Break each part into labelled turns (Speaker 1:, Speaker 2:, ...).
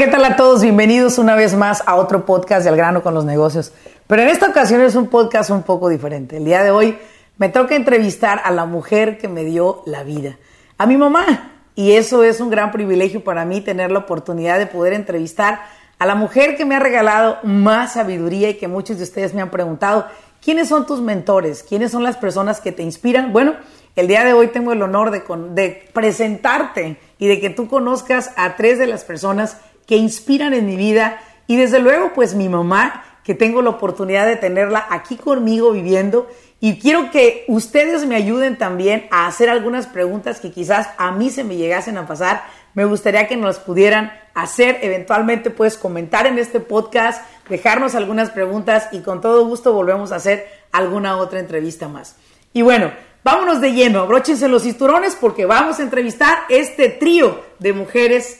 Speaker 1: ¿qué tal a todos? Bienvenidos una vez más a otro podcast de Al grano con los negocios. Pero en esta ocasión es un podcast un poco diferente. El día de hoy me toca entrevistar a la mujer que me dio la vida, a mi mamá. Y eso es un gran privilegio para mí tener la oportunidad de poder entrevistar a la mujer que me ha regalado más sabiduría y que muchos de ustedes me han preguntado, ¿quiénes son tus mentores? ¿Quiénes son las personas que te inspiran? Bueno, el día de hoy tengo el honor de, de presentarte y de que tú conozcas a tres de las personas que inspiran en mi vida y desde luego pues mi mamá, que tengo la oportunidad de tenerla aquí conmigo viviendo y quiero que ustedes me ayuden también a hacer algunas preguntas que quizás a mí se me llegasen a pasar. Me gustaría que nos pudieran hacer, eventualmente puedes comentar en este podcast, dejarnos algunas preguntas y con todo gusto volvemos a hacer alguna otra entrevista más. Y bueno, vámonos de lleno, abróchense los cinturones porque vamos a entrevistar este trío de mujeres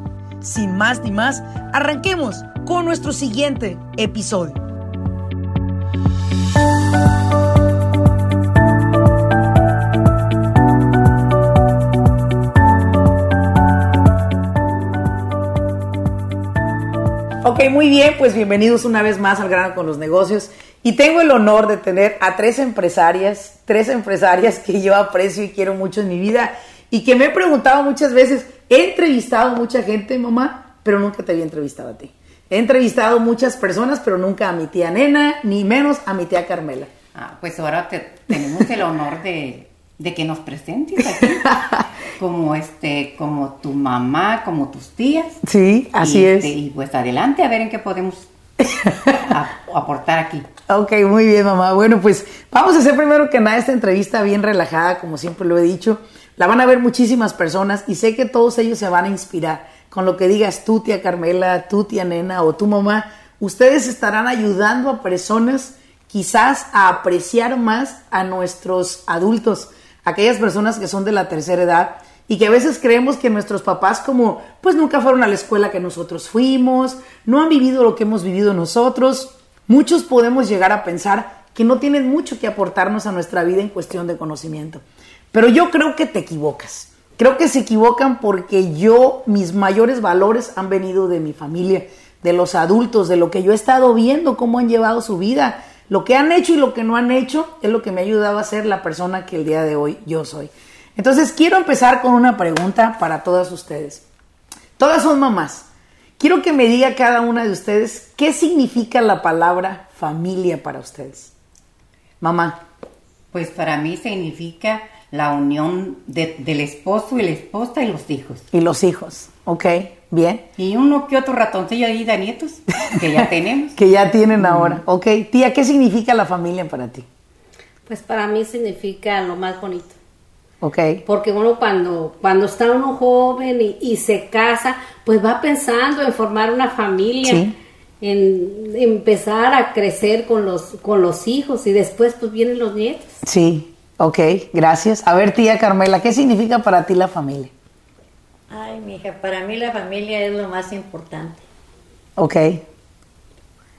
Speaker 1: sin más ni más, arranquemos con nuestro siguiente episodio. Ok, muy bien, pues bienvenidos una vez más al grano con los negocios. Y tengo el honor de tener a tres empresarias, tres empresarias que yo aprecio y quiero mucho en mi vida y que me he preguntado muchas veces, He entrevistado mucha gente, mamá, pero nunca te había entrevistado a ti. He entrevistado muchas personas, pero nunca a mi tía Nena, ni menos a mi tía Carmela.
Speaker 2: Ah, pues ahora tenemos el honor de, que nos presentes aquí. como este, como tu mamá, como tus tías.
Speaker 1: Sí, así es.
Speaker 2: Este, y pues adelante a ver en qué podemos aportar aquí.
Speaker 1: Ok, muy bien, mamá. Bueno, pues vamos a hacer primero que nada esta entrevista bien relajada, como siempre lo he dicho. La van a ver muchísimas personas y sé que todos ellos se van a inspirar con lo que digas tú, tía Carmela, tú, tía Nena o tu mamá. Ustedes estarán ayudando a personas quizás a apreciar más a nuestros adultos, aquellas personas que son de la tercera edad y que a veces creemos que nuestros papás como pues nunca fueron a la escuela que nosotros fuimos, no han vivido lo que hemos vivido nosotros. Muchos podemos llegar a pensar que no tienen mucho que aportarnos a nuestra vida en cuestión de conocimiento. Pero yo creo que te equivocas. Creo que se equivocan porque yo, mis mayores valores han venido de mi familia, de los adultos, de lo que yo he estado viendo, cómo han llevado su vida. Lo que han hecho y lo que no han hecho es lo que me ha ayudado a ser la persona que el día de hoy yo soy. Entonces quiero empezar con una pregunta para todas ustedes. Todas son mamás. Quiero que me diga cada una de ustedes qué significa la palabra familia para ustedes. Mamá.
Speaker 2: Pues para mí significa la unión del esposo y la esposa y los hijos.
Speaker 1: Y los hijos, ok, bien.
Speaker 2: Y uno que otro ratoncillo ahí de nietos que ya tenemos.
Speaker 1: que ya tienen ahora, ok. Tía, ¿qué significa la familia para ti?
Speaker 3: Pues para mí significa lo más bonito.
Speaker 1: Ok.
Speaker 3: Porque uno cuando, cuando está uno joven y, se casa, pues va pensando en formar una familia. ¿Sí? en empezar a crecer con los con los hijos y después pues vienen los nietos.
Speaker 1: Sí, Ok, gracias. A ver, tía Carmela, ¿qué significa para ti la familia?
Speaker 4: Ay, mija, para mí la familia es lo más importante.
Speaker 1: Ok.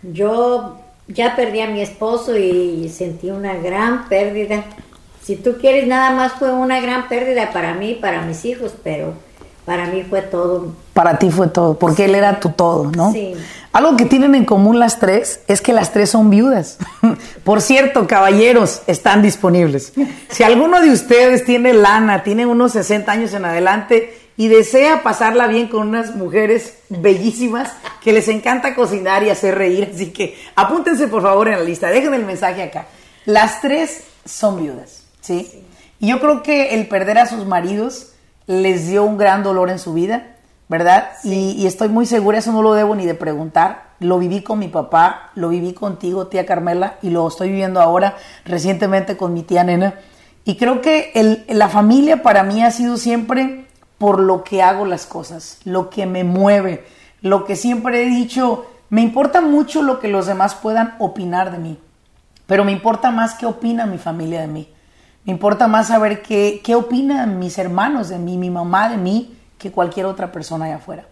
Speaker 4: Yo ya perdí a mi esposo y sentí una gran pérdida. Si tú quieres, nada más fue una gran pérdida para mí, para mis hijos, pero para mí fue todo.
Speaker 1: Para ti fue todo, porque él era tu todo, ¿no?
Speaker 4: Sí.
Speaker 1: Algo que tienen en común las tres es que las tres son viudas. Por cierto, caballeros, están disponibles. Si alguno de ustedes tiene lana, tiene unos 60 años en adelante y desea pasarla bien con unas mujeres bellísimas que les encanta cocinar y hacer reír, así que apúntense por favor en la lista, dejen el mensaje acá. Las tres son viudas, ¿sí? Y yo creo que el perder a sus maridos les dio un gran dolor en su vida, ¿verdad? Y, estoy muy segura, eso no lo debo ni de preguntar. Lo viví con mi papá, lo viví contigo, tía Carmela, y lo estoy viviendo ahora recientemente con mi tía Nena. Y creo que la familia para mí ha sido siempre por lo que hago las cosas, lo que me mueve, lo que siempre he dicho, Me importa mucho lo que los demás puedan opinar de mí, pero me importa más qué opina mi familia de mí. Me importa más saber qué, qué opinan mis hermanos de mí, mi mamá de mí, que cualquier otra persona allá afuera.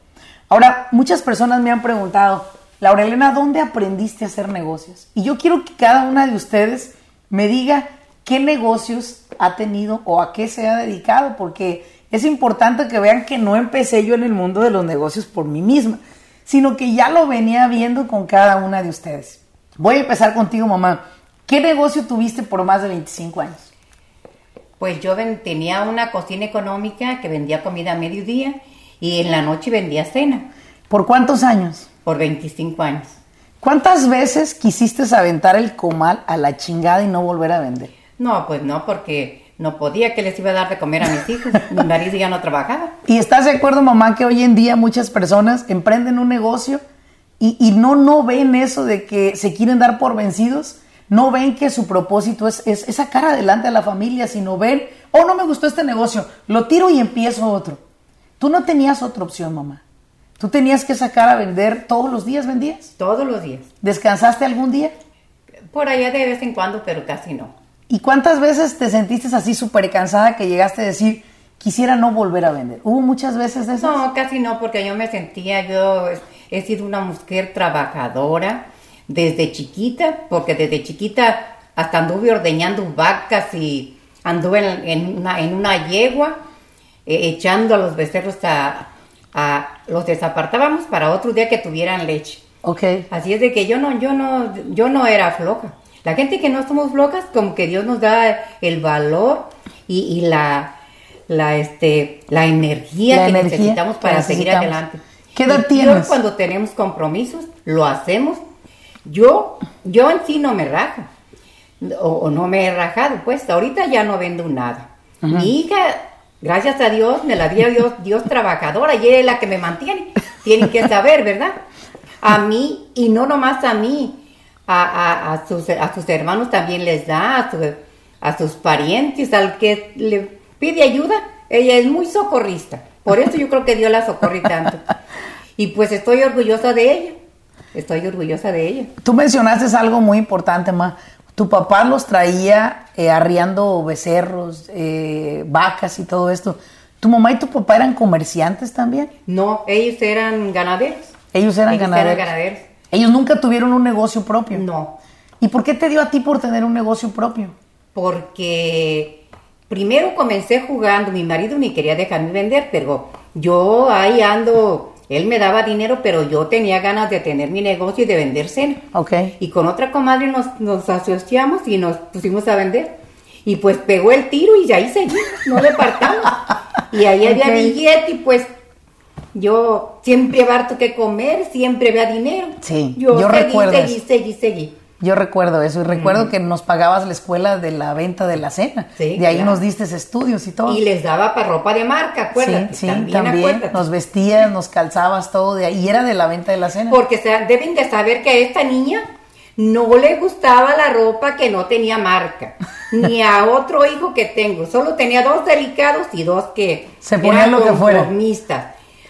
Speaker 1: Ahora, muchas personas me han preguntado, Laura Elena, ¿dónde aprendiste a hacer negocios? Y yo quiero que cada una de ustedes me diga qué negocios ha tenido o a qué se ha dedicado, porque es importante que vean que no empecé yo en el mundo de los negocios por mí misma, sino que ya lo venía viendo con cada una de ustedes. Voy a empezar contigo, mamá. ¿Qué negocio tuviste por más de 25 años?
Speaker 2: Pues yo tenía una cocina económica que vendía comida a mediodía y en la noche vendía cena.
Speaker 1: ¿Por cuántos años?
Speaker 2: Por 25 años.
Speaker 1: ¿Cuántas veces quisiste aventar el comal a la chingada y no volver a vender?
Speaker 2: No, pues no, porque no podía que les iba a dar de comer a mis hijos. Mi marido ya no trabajaba.
Speaker 1: ¿Y estás de acuerdo, mamá, que hoy en día muchas personas emprenden un negocio y, y no, no ven eso de que se quieren dar por vencidos? No ven que su propósito es, es, es sacar adelante a la familia, sino ven, oh, no me gustó este negocio, lo tiro y empiezo otro. Tú no tenías otra opción, mamá. Tú tenías que sacar a vender todos los días, ¿vendías?
Speaker 2: Todos los días.
Speaker 1: ¿Descansaste algún día?
Speaker 2: Por allá de vez en cuando, pero casi no.
Speaker 1: ¿Y cuántas veces te sentiste así súper cansada que llegaste a decir, quisiera no volver a vender? ¿Hubo muchas veces de eso?
Speaker 2: No, casi no, porque yo me sentía, yo he sido una mujer trabajadora desde chiquita, porque desde chiquita hasta anduve ordeñando vacas y anduve en, en una, en una yegua eh, echando a los becerros a, a, los desapartábamos para otro día que tuvieran leche.
Speaker 1: Ok.
Speaker 2: Así es de que yo no, yo no, yo no era floja. La gente que no somos flocas, como que Dios nos da el valor y, y la, la, este, la energía
Speaker 1: La
Speaker 2: que
Speaker 1: energía
Speaker 2: necesitamos
Speaker 1: que
Speaker 2: para seguir
Speaker 1: necesitamos.
Speaker 2: adelante.
Speaker 1: ¿Qué edad
Speaker 2: Y
Speaker 1: tienes?
Speaker 2: Yo cuando tenemos compromisos, lo hacemos. Yo, yo en sí no me rajo. O, o no me he rajado, pues ahorita ya no vendo nada. Mi hija, gracias a Dios, me la dio Dios, Dios trabajadora y ella es la que me mantiene. Tienen que saber, ¿verdad? A mí, y no nomás a mí, a, a- a sus, a sus hermanos también les da, a, su- a sus parientes, al que le pide ayuda, ella es muy socorrista. Por eso yo creo que Dios la socorre tanto. Y pues estoy orgullosa de ella. Estoy orgullosa de ella.
Speaker 1: Tú mencionaste algo muy importante, ma. Tu papá los traía eh, arriando becerros, eh, vacas y todo esto. ¿Tu mamá y tu papá eran comerciantes también?
Speaker 2: No, ellos eran ganaderos.
Speaker 1: Ellos eran
Speaker 2: Ellos
Speaker 1: ganaderos.
Speaker 2: eran ganaderos.
Speaker 1: Ellos nunca tuvieron un negocio propio.
Speaker 2: No,
Speaker 1: ¿Y por qué te dio a ti por tener un negocio propio?
Speaker 2: porque primero comencé jugando, mi marido ni quería dejarme vender, pero yo ahí ando, él me daba dinero, pero yo tenía ganas de tener mi negocio y de vender cena.
Speaker 1: Ok.
Speaker 2: Y con otra comadre nos, nos asociamos y nos pusimos a vender. Y pues pegó el tiro y ahí seguimos, no le partamos. Y ahí había billete y pues yo siempre había harto que comer, siempre había dinero.
Speaker 1: Sí,
Speaker 2: yo,
Speaker 1: yo
Speaker 2: seguí,
Speaker 1: recuerdo
Speaker 2: seguí,
Speaker 1: eso.
Speaker 2: seguí, seguí.
Speaker 1: Yo recuerdo eso y recuerdo que nos pagabas la escuela de la venta de la cena.
Speaker 2: Sí,
Speaker 1: de ahí
Speaker 2: claro.
Speaker 1: nos diste estudios y todo.
Speaker 2: Y les daba para ropa de marca, acuérdate.
Speaker 1: sí, sí,
Speaker 2: también,
Speaker 1: también.
Speaker 2: acuérdate.
Speaker 1: Nos vestías, nos calzabas todo de ahí. Y era de la venta de la cena.
Speaker 2: Porque se- deben de saber que a esta niña no le gustaba la ropa que no tenía marca. Ni a otro hijo que tengo. Solo tenía dos delicados y dos que
Speaker 1: Se ponían lo que fuera.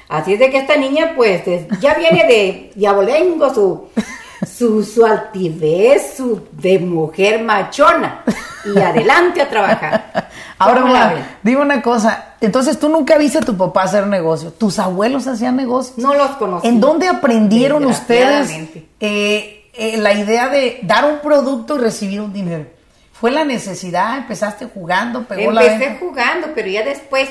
Speaker 2: Así es de que esta niña, pues, es- ya viene de diabolengo su, su, su altivez, su de mujer machona. Y adelante a trabajar.
Speaker 1: Ahora,
Speaker 2: ¿Cómo la
Speaker 1: mamá,
Speaker 2: ven?
Speaker 1: dime una cosa. Entonces, tú nunca viste a tu papá hacer negocio. ¿Tus abuelos hacían negocios?
Speaker 2: No los conocí.
Speaker 1: ¿En dónde aprendieron ustedes eh, eh, la idea de dar un producto y recibir un dinero? ¿Fue la necesidad? ¿Empezaste jugando? ¿Pegó la
Speaker 2: Empecé jugando, pero ya después,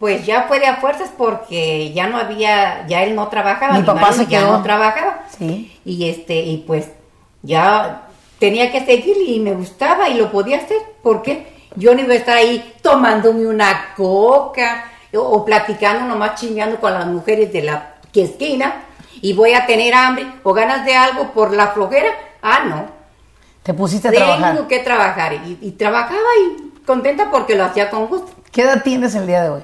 Speaker 2: pues ya fue de a fuerzas porque ya no había, ya él no trabajaba,
Speaker 1: Mi
Speaker 2: mi,
Speaker 1: papá se
Speaker 2: ya
Speaker 1: quedó.
Speaker 2: no trabajaba.
Speaker 1: Sí.
Speaker 2: Y este, y pues ya tenía que seguir y me gustaba y lo podía hacer. ¿Por qué? Yo no iba a estar ahí tomándome una coca o, o platicando nomás chingeando con las mujeres de la que esquina y voy a tener hambre o ganas de algo por la flojera. Ah, no.
Speaker 1: Te pusiste a
Speaker 2: Tengo
Speaker 1: trabajar.
Speaker 2: que trabajar y, y trabajaba y contenta porque lo hacía con gusto.
Speaker 1: ¿Qué edad tienes el día de hoy?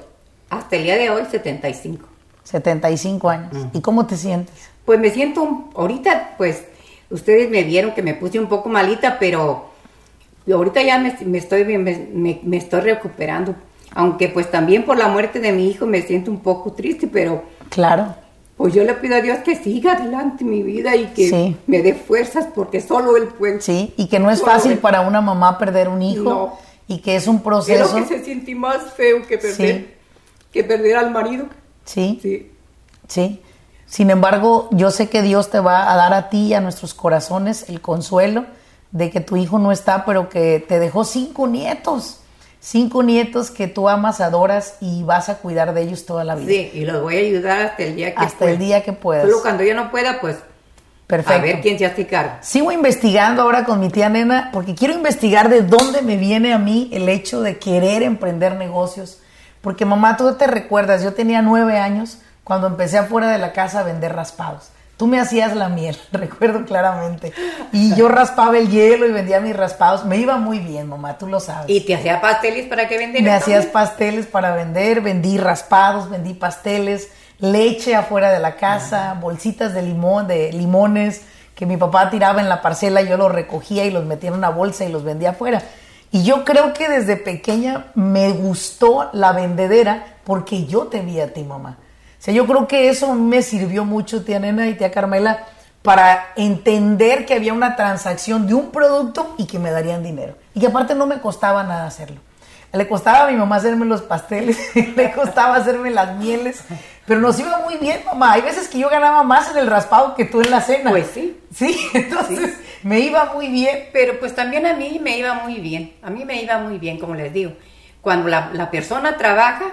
Speaker 2: Hasta el día de hoy, 75.
Speaker 1: 75 años. ¿Y cómo te sientes?
Speaker 2: Pues me siento, ahorita pues ustedes me vieron que me puse un poco malita, pero ahorita ya me, me estoy, me, me- me estoy recuperando. Aunque pues también por la muerte de mi hijo me siento un poco triste, pero
Speaker 1: Claro.
Speaker 2: Pues yo le pido a Dios que siga adelante mi vida y que
Speaker 1: Sí.
Speaker 2: me dé fuerzas porque solo Él puede.
Speaker 1: Sí, y que no es fácil
Speaker 2: Él.
Speaker 1: para una mamá perder un hijo
Speaker 2: No.
Speaker 1: y que es un
Speaker 2: Es
Speaker 1: proceso.
Speaker 2: lo que se siente más feo que perder,
Speaker 1: Sí.
Speaker 2: Que perder al marido.
Speaker 1: Sí,
Speaker 2: Sí.
Speaker 1: sí. Sin embargo, yo sé que Dios te va a dar a ti y a nuestros corazones el consuelo de que tu hijo no está, pero que te dejó cinco nietos. Cinco nietos que tú amas, adoras y vas a cuidar de ellos toda la vida.
Speaker 2: Sí, y los voy a ayudar hasta el día que
Speaker 1: Hasta
Speaker 2: pueda.
Speaker 1: el día que puedas.
Speaker 2: Solo cuando yo no pueda, pues
Speaker 1: Perfecto.
Speaker 2: a ver quién se hace cargo.
Speaker 1: Sigo investigando ahora con mi tía nena porque quiero investigar de dónde me viene a mí el hecho de querer emprender negocios. Porque mamá, tú te recuerdas, yo tenía nueve años cuando empecé afuera de la casa a vender raspados. Tú me hacías la miel, recuerdo claramente. Y yo raspaba el hielo y vendía mis raspados. Me iba muy bien, mamá, tú lo sabes.
Speaker 2: Y te hacía pasteles para que vendieran.
Speaker 1: Me hacías pasteles para vender, vendí raspados, vendí pasteles, leche afuera de la casa, bolsitas de limón, de limones que mi papá tiraba en la parcela, yo los recogía y los metía en una bolsa y los vendía afuera. Y yo creo que desde pequeña me gustó la vendedera porque yo te vi a ti, mamá. O sea, yo creo que eso me sirvió mucho, tía Nena y tía Carmela, para entender que había una transacción de un producto y que me darían dinero. Y que aparte no me costaba nada hacerlo. Le costaba a mi mamá hacerme los pasteles, le costaba hacerme las mieles, pero nos iba muy bien, mamá. Hay veces que yo ganaba más en el raspado que tú en la cena.
Speaker 2: Pues sí.
Speaker 1: Sí, entonces me iba muy bien.
Speaker 2: Pero pues también a mí me iba muy bien. A mí me iba muy bien, como les digo. Cuando la, la persona trabaja,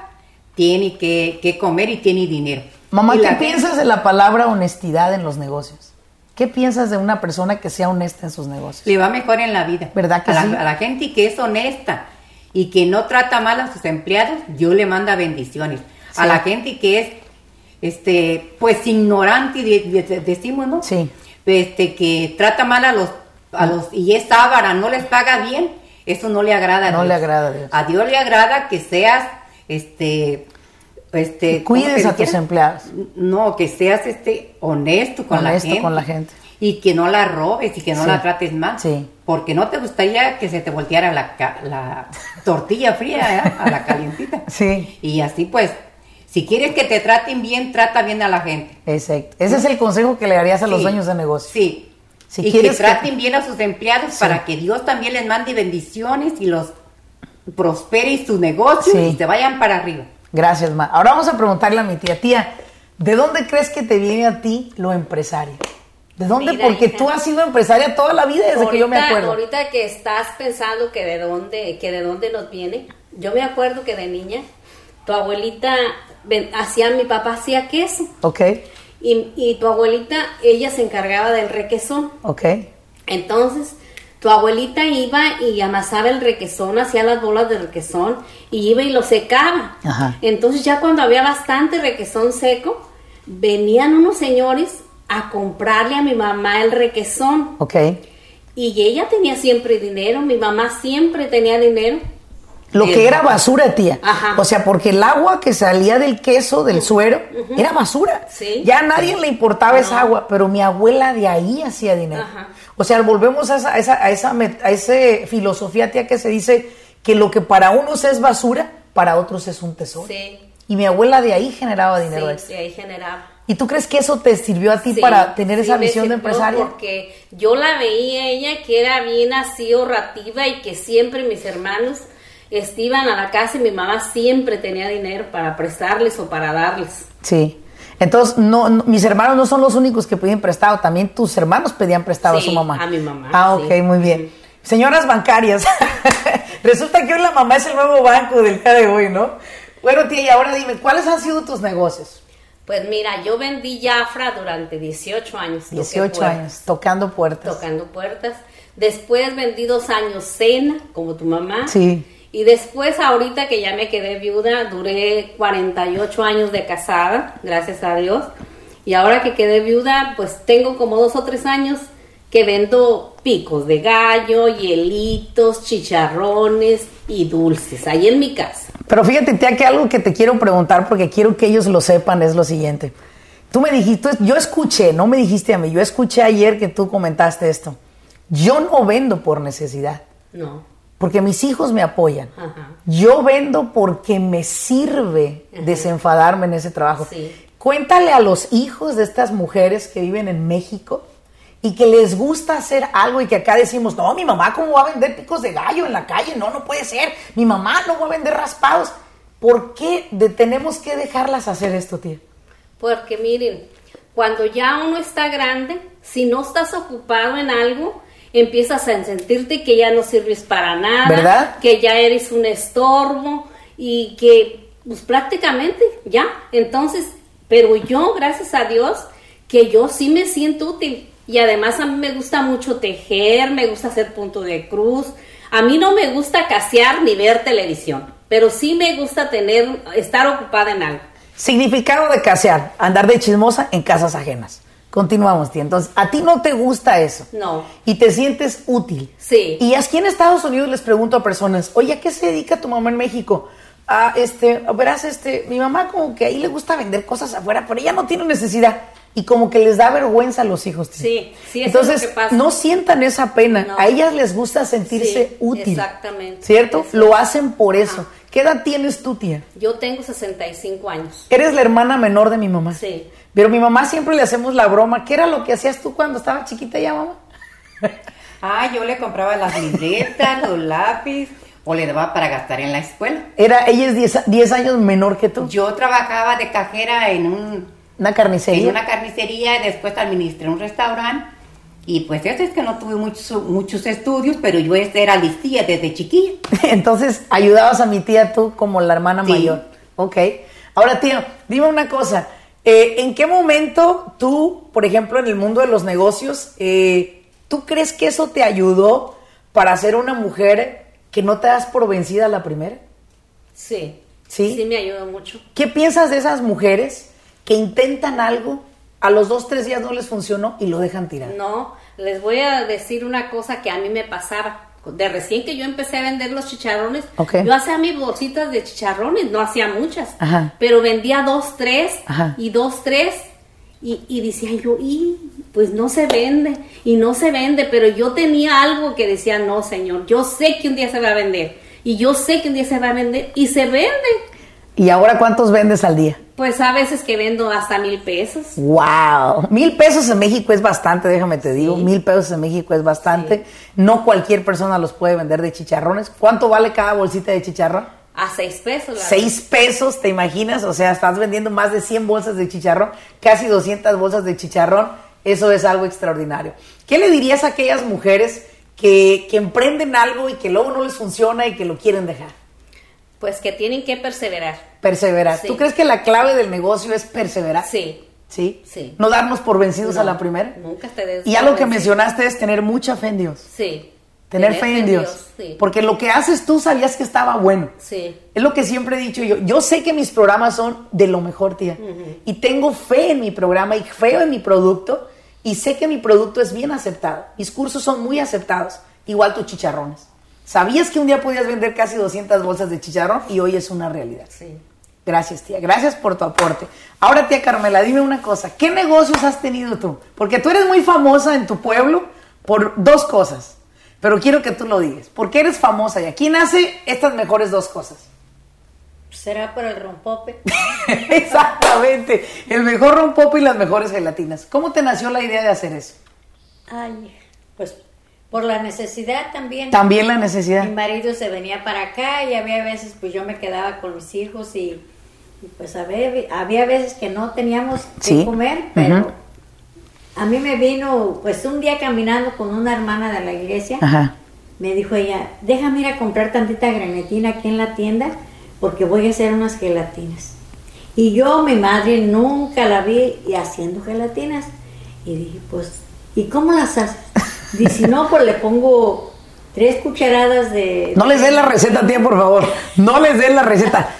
Speaker 2: tiene que, que comer y tiene dinero.
Speaker 1: Mamá,
Speaker 2: Y
Speaker 1: ¿qué
Speaker 2: la gente-
Speaker 1: piensas de la palabra honestidad en los negocios? ¿Qué piensas de una persona que sea honesta en sus negocios?
Speaker 2: Le va mejor en la vida.
Speaker 1: ¿Verdad que
Speaker 2: a la,
Speaker 1: sí?
Speaker 2: A la gente que es honesta y que no trata mal a sus empleados, Dios le manda bendiciones. A la gente que es, este, pues ignorante, de- de- de- decimos, ¿no?
Speaker 1: Sí.
Speaker 2: Este, que trata mal a los, a los, y es ávara, no les paga bien, eso no le agrada a
Speaker 1: No
Speaker 2: Dios.
Speaker 1: le agrada a Dios.
Speaker 2: A Dios le agrada que seas, este, este,
Speaker 1: Que
Speaker 2: ¿cómo
Speaker 1: cuides a tus empleados.
Speaker 2: No, que seas este honesto con
Speaker 1: Honesto
Speaker 2: la gente.
Speaker 1: con la gente.
Speaker 2: Y que no la robes y que no
Speaker 1: Sí.
Speaker 2: la trates mal.
Speaker 1: Sí.
Speaker 2: Porque no te gustaría que se te volteara la, la tortilla fría ¿eh? a la calientita.
Speaker 1: Sí.
Speaker 2: Y así pues, si quieres que te traten bien, trata bien a la gente.
Speaker 1: Exacto. Ese es el consejo que le darías a los
Speaker 2: Sí.
Speaker 1: dueños de negocio.
Speaker 2: Sí.
Speaker 1: Si
Speaker 2: y
Speaker 1: quieres
Speaker 2: que
Speaker 1: que-
Speaker 2: traten bien a sus empleados para que Dios también les mande bendiciones y los prospere y sus negocios
Speaker 1: Sí.
Speaker 2: y se vayan para arriba.
Speaker 1: Gracias, ma. Ahora vamos a preguntarle a mi tía. Tía, ¿de dónde crees que te viene a ti lo empresario? ¿De dónde?
Speaker 3: Mira,
Speaker 1: Porque
Speaker 3: hija.
Speaker 1: tú has sido empresaria toda la vida desde que yo me acuerdo.
Speaker 3: Ahorita que estás pensando que de dónde, que de dónde nos viene, yo me acuerdo que de niña, tu abuelita ven- hacía, mi papá hacía queso.
Speaker 1: Ok,
Speaker 3: Y, y tu abuelita, ella se encargaba del requesón.
Speaker 1: ok.
Speaker 3: Entonces, tu abuelita iba y amasaba el requesón, hacía las bolas de requesón y iba y lo secaba.
Speaker 1: Ajá.
Speaker 3: Entonces, ya cuando había bastante requesón seco, venían unos señores a comprarle a mi mamá el requesón.
Speaker 1: Ok.
Speaker 3: Y ella tenía siempre dinero, mi mamá siempre tenía dinero.
Speaker 1: Lo que era basura, tía.
Speaker 3: Ajá.
Speaker 1: O sea, porque el agua que salía del queso, del suero, era basura.
Speaker 3: Sí.
Speaker 1: Ya a nadie le importaba
Speaker 3: No.
Speaker 1: esa agua, pero mi abuela de ahí hacía dinero.
Speaker 3: Ajá.
Speaker 1: O sea, volvemos a esa, a esa, a esa, a ese filosofía, tía, que se dice que lo que para unos es basura, para otros es un tesoro.
Speaker 3: Sí.
Speaker 1: Y mi abuela de ahí generaba dinero
Speaker 3: Sí, y ahí generaba.
Speaker 1: ¿Y tú crees que eso te sirvió a ti
Speaker 3: Sí,
Speaker 1: para tener
Speaker 3: sí
Speaker 1: esa visión de empresaria?
Speaker 3: Porque yo la veía ella que era bien así ahorrativa y que siempre mis hermanos iban a la casa y mi mamá siempre tenía dinero para prestarles o para darles.
Speaker 1: Sí. Entonces, no, no- mis hermanos no son los únicos que piden prestado, también tus hermanos pedían prestado a su mamá.
Speaker 3: a mi mamá,
Speaker 1: Ah,
Speaker 3: sí.
Speaker 1: ok, muy bien. Señoras bancarias, resulta que hoy la mamá es el nuevo banco del día de hoy, ¿no? Bueno, tía, y ahora dime, ¿cuáles han sido tus negocios?
Speaker 3: Pues mira, yo vendí Jafra durante 18 años. toqué
Speaker 1: 18
Speaker 3: puertas,
Speaker 1: años, tocando puertas.
Speaker 3: Tocando puertas. Después vendí dos años cena, como tu mamá.
Speaker 1: Sí.
Speaker 3: Y después, ahorita que ya me quedé viuda, duré 48 años de casada, gracias a Dios. Y ahora que quedé viuda, pues tengo como dos o tres años que vendo picos de gallo, hielitos, chicharrones y dulces, ahí en mi casa.
Speaker 1: Pero fíjate, tía, que algo que te quiero preguntar porque quiero que ellos lo sepan es lo siguiente. Tú me dijiste, yo escuché, no me dijiste a mí, yo escuché ayer que tú comentaste esto. Yo no vendo por necesidad,
Speaker 3: No,
Speaker 1: porque mis hijos me apoyan.
Speaker 3: ajá.
Speaker 1: Yo vendo porque me sirve desenfadarme en ese trabajo.
Speaker 3: Sí.
Speaker 1: Cuéntale a los hijos de estas mujeres que viven en México y que les gusta hacer algo y que acá decimos, no, mi mamá cómo va a vender picos de gallo en la calle, no, no puede ser, mi mamá no va a vender raspados. ¿Por qué de- tenemos que dejarlas hacer esto, tía?
Speaker 3: Porque miren, cuando ya uno está grande, si no estás ocupado en algo, empiezas a sentirte que ya no sirves para nada,
Speaker 1: ¿Verdad?
Speaker 3: que ya eres un estorbo y que pues prácticamente ya. Entonces, pero yo, gracias a Dios, que yo sí me siento útil. Y además a mí me gusta mucho tejer, me gusta hacer punto de cruz. A mí no me gusta casear ni ver televisión, pero sí me gusta tener, estar ocupada en algo.
Speaker 1: Significado de casear, andar de chismosa en casas ajenas. Continuamos, tía. Entonces, a ti no te gusta eso.
Speaker 3: No.
Speaker 1: Y te sientes útil.
Speaker 3: Sí.
Speaker 1: Y aquí en Estados Unidos les pregunto a personas, oye, ¿a qué se dedica tu mamá en México? Ah, este, verás, este, mi mamá como que ahí le gusta vender cosas afuera, pero ella no tiene necesidad. Y como que les da vergüenza a los hijos. tía.
Speaker 3: Sí, sí, eso
Speaker 1: Entonces,
Speaker 3: es lo que pasa.
Speaker 1: no sientan esa pena.
Speaker 3: No.
Speaker 1: A ellas les gusta sentirse
Speaker 3: Sí,
Speaker 1: útil.
Speaker 3: exactamente.
Speaker 1: ¿Cierto? Lo hacen por eso.
Speaker 3: Ajá.
Speaker 1: ¿Qué edad tienes tú, tía?
Speaker 3: Yo tengo 65 años.
Speaker 1: Eres la hermana menor de mi mamá.
Speaker 3: Sí.
Speaker 1: Pero mi mamá siempre le hacemos la broma. ¿Qué era lo que hacías tú cuando estaba chiquita ya, mamá?
Speaker 2: Ah, yo le compraba las libretas, los lápiz, o le daba para gastar en la escuela.
Speaker 1: Era, ella es 10 10 años menor que tú.
Speaker 2: Yo trabajaba de cajera en un
Speaker 1: Una
Speaker 2: en
Speaker 1: carnicería.
Speaker 2: una carnicería y después administré un restaurante. Y pues eso es que no tuve muchos, muchos estudios, pero yo este era listilla desde chiquilla.
Speaker 1: Entonces, ayudabas a mi tía tú como la hermana
Speaker 2: Sí.
Speaker 1: mayor. Ok. Ahora, tío, dime una cosa. Eh, ¿En qué momento tú, por ejemplo, en el mundo de los negocios, eh, tú crees que eso te ayudó para ser una mujer que no te das por vencida a la primera?
Speaker 3: Sí.
Speaker 1: ¿Sí?
Speaker 3: Sí me ayuda mucho.
Speaker 1: ¿Qué piensas de esas mujeres que intentan algo, a los dos, tres días no les funcionó y lo dejan tirar?
Speaker 3: No, les voy a decir una cosa que a mí me pasaba. De recién que yo empecé a vender los chicharrones, yo hacía mis bolsitas de chicharrones, no hacía muchas,
Speaker 1: Ajá.
Speaker 3: pero vendía dos, tres
Speaker 1: Ajá.
Speaker 3: y dos, tres. Y, y decía yo, y pues no se vende, y no se vende, pero yo tenía algo que decía, no, señor, yo sé que un día se va a vender, y yo sé que un día se va a vender, y se vende.
Speaker 1: ¿Y ahora cuántos vendes al día?
Speaker 3: Pues a veces que vendo hasta mil pesos.
Speaker 1: Wow, mil pesos en México es bastante, déjame te digo,
Speaker 3: Sí.
Speaker 1: mil pesos en México es bastante. No cualquier persona los puede vender de chicharrones. ¿Cuánto vale cada bolsita de chicharrón?
Speaker 3: A seis pesos. la
Speaker 1: Seis pesos, ¿te imaginas? O sea, estás vendiendo más de 100 bolsas de chicharrón, casi 200 bolsas de chicharrón. Eso es algo extraordinario. ¿Qué le dirías a aquellas mujeres que, que emprenden algo y que luego no les funciona y que lo quieren dejar?
Speaker 3: Pues que tienen que perseverar.
Speaker 1: Perseverar.
Speaker 3: Sí.
Speaker 1: ¿Tú crees que la clave del negocio es perseverar?
Speaker 3: Sí.
Speaker 1: ¿Sí?
Speaker 3: Sí.
Speaker 1: No darnos por vencidos a la primera.
Speaker 3: Nunca te des
Speaker 1: Y algo que mencionaste es tener mucha fe en Dios.
Speaker 3: Sí.
Speaker 1: Tener, fe en Dios.
Speaker 3: Sí.
Speaker 1: Porque lo que haces tú sabías que estaba bueno.
Speaker 3: Sí.
Speaker 1: Es lo que siempre he dicho yo. Yo sé que mis programas son de lo mejor, tía. Y tengo fe en mi programa y fe en mi producto. Y sé que mi producto es bien aceptado. Mis cursos son muy aceptados. Igual tus chicharrones. ¿Sabías que un día podías vender casi 200 bolsas de chicharrón? Y hoy es una realidad.
Speaker 3: Sí.
Speaker 1: Gracias, tía. Gracias por tu aporte. Ahora, tía Carmela, dime una cosa. ¿Qué negocios has tenido tú? Porque tú eres muy famosa en tu pueblo por dos cosas. Pero quiero que tú lo digas. ¿Por qué eres famosa ya? ¿Quién hace estas mejores dos cosas?
Speaker 4: ¿Será por el rompope?
Speaker 1: Exactamente. El mejor rompope y las mejores gelatinas. ¿Cómo te nació la idea de hacer eso?
Speaker 4: Ay, pues por la necesidad también.
Speaker 1: También la necesidad.
Speaker 4: Mi marido se venía para acá y había veces pues yo me quedaba con mis hijos y, y, pues había, había veces que no teníamos que
Speaker 1: Sí.
Speaker 4: comer, pero a mí me vino pues un día caminando con una hermana de la iglesia,
Speaker 1: Ajá.
Speaker 4: me dijo ella, déjame ir a comprar tantita grenetina aquí en la tienda porque voy a hacer unas gelatinas. Y yo, mi madre, nunca la vi haciendo gelatinas. Y dije, pues, ¿y cómo las haces? Dice, no, pues le pongo tres cucharadas de...
Speaker 1: No les den la receta, tía, por favor. No les den la receta.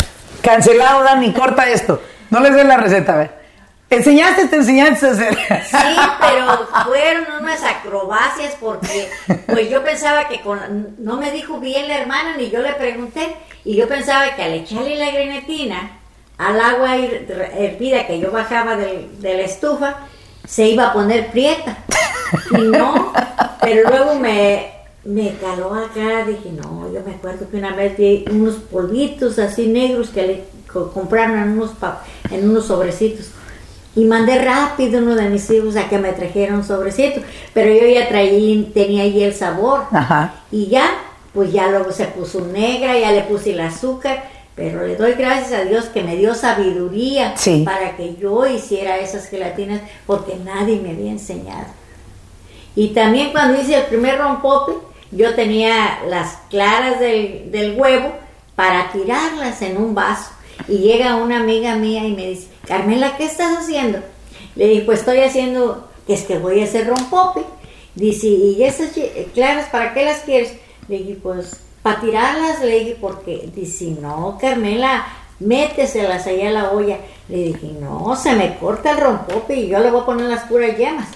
Speaker 1: Cancelado, Dani, corta esto. No les den la receta, a ver. Enseñaste, te enseñaste a hacer.
Speaker 4: Sí, pero fueron unas acrobacias porque pues yo pensaba que con no me dijo bien la hermana ni yo le pregunté y yo pensaba que al echarle la grenetina al agua her- hervida que yo bajaba del- de la estufa se iba a poner prieta y no, pero luego me me caló acá, dije no, yo me acuerdo que una vez vi unos polvitos así negros que le co- compraron en unos en unos sobrecitos Y mandé rápido uno de mis hijos a que me trajera un sobrecito. Pero yo ya traí, tenía ahí el sabor.
Speaker 1: Ajá.
Speaker 4: Y ya, pues ya luego se puso negra, ya le puse el azúcar. Pero le doy gracias a Dios que me dio sabiduría
Speaker 1: Sí.
Speaker 4: para que yo hiciera esas gelatinas porque nadie me había enseñado. Y también cuando hice el primer rompope, yo tenía las claras del, del huevo para tirarlas en un vaso. Y llega una amiga mía y me dice, Carmela, ¿qué estás haciendo? Le dije, pues estoy haciendo, es que voy a hacer rompope. Dice, ¿y esas ye- claras para qué las quieres? Le dije, pues para tirarlas, le dije, porque dice, no, Carmela, méteselas allá a la olla. Le dije, no, se me corta el rompope y yo le voy a poner las puras yemas.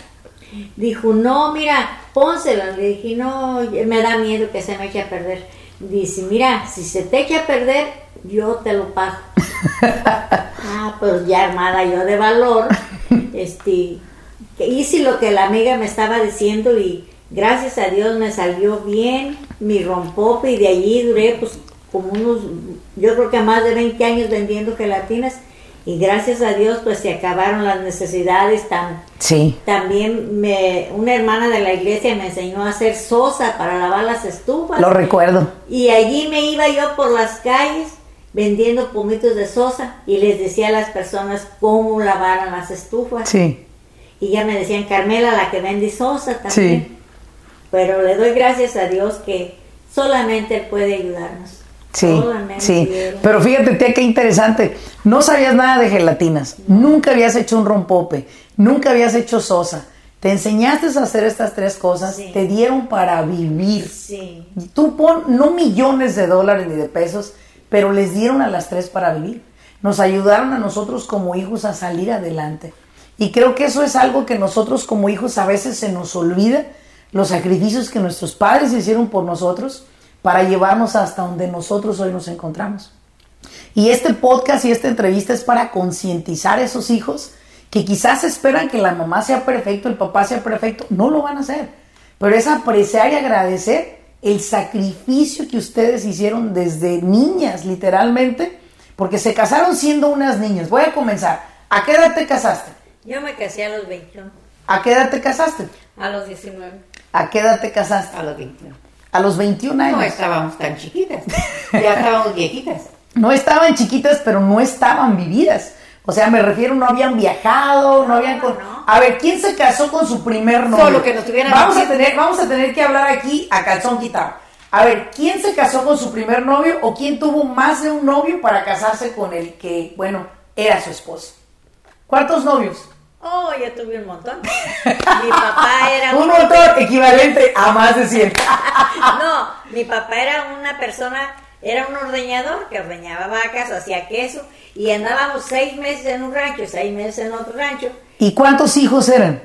Speaker 4: Dijo, no, mira, pónselas. Le dije, no, me da miedo que se me eche a perder. Dice, mira, si se te echa a perder, yo te lo pago. ah, pues ya armada yo de valor, este, hice lo que la amiga me estaba diciendo y gracias a Dios me salió bien mi rompope y de allí duré pues como unos, yo creo que más de 20 años vendiendo gelatinas y gracias a Dios pues se acabaron las necesidades tan
Speaker 1: Sí.
Speaker 4: también me, una hermana de la iglesia me enseñó a hacer sosa para lavar las estufas.
Speaker 1: Lo recuerdo.
Speaker 4: Y allí me iba yo por las calles vendiendo pomitos de sosa y les decía a las personas cómo lavaran las estufas.
Speaker 1: Sí.
Speaker 4: Y ya me decían, Carmela, la que vende sosa también.
Speaker 1: Sí.
Speaker 4: Pero le doy gracias a Dios que solamente Él puede ayudarnos.
Speaker 1: Sí,
Speaker 4: Solamente
Speaker 1: sí.
Speaker 4: Él.
Speaker 1: Pero fíjate, tía, qué interesante. No sabías nada de gelatinas. Nunca habías hecho un rompope. Nunca habías hecho sosa. Te enseñaste a hacer estas tres cosas.
Speaker 4: Sí.
Speaker 1: Te dieron para vivir.
Speaker 4: Sí.
Speaker 1: Tú pon, no millones de dólares ni de pesos, pero les dieron a las tres para vivir. Nos ayudaron a nosotros como hijos a salir adelante. Y creo que eso es algo que nosotros como hijos a veces se nos olvida, los sacrificios que nuestros padres hicieron por nosotros para llevarnos hasta donde nosotros hoy nos encontramos. Y este podcast y esta entrevista es para concientizar a esos hijos que quizás esperan que la mamá sea perfecto, el papá sea perfecto. No lo van a hacer. Pero es apreciar y agradecer el sacrificio que ustedes hicieron desde niñas, literalmente, porque se casaron siendo unas niñas. Voy a comenzar. ¿A qué edad te casaste?
Speaker 4: Yo me casé a los 21.
Speaker 1: ¿A qué edad te casaste?
Speaker 3: A los 19.
Speaker 1: ¿A qué edad te casaste?
Speaker 2: A los 21.
Speaker 1: A los 21 años.
Speaker 2: No estábamos tan chiquitas. Ya estábamos viejitas.
Speaker 1: No estaban chiquitas, pero no estaban vividas. O sea, me refiero, no habían viajado, no,
Speaker 4: No,
Speaker 1: habían... con-
Speaker 4: no.
Speaker 1: A ver, ¿quién se casó con su primer novio?
Speaker 2: Solo que nos tuvieran
Speaker 1: vamos a tener, Vamos a tener que hablar aquí a calzón quitado. A ver, ¿quién se casó con su primer novio o quién tuvo más de un novio para casarse con el que, bueno, era su esposo? ¿Cuántos novios?
Speaker 4: Oh, yo tuve un montón. Mi papá era
Speaker 1: Un
Speaker 4: un-
Speaker 1: montón equivalente a más de 100.
Speaker 4: No, mi papá era una persona, era un ordeñador que ordeñaba vacas, hacía queso y andábamos seis meses en un rancho, seis meses en otro rancho.
Speaker 1: ¿Y cuántos hijos eran?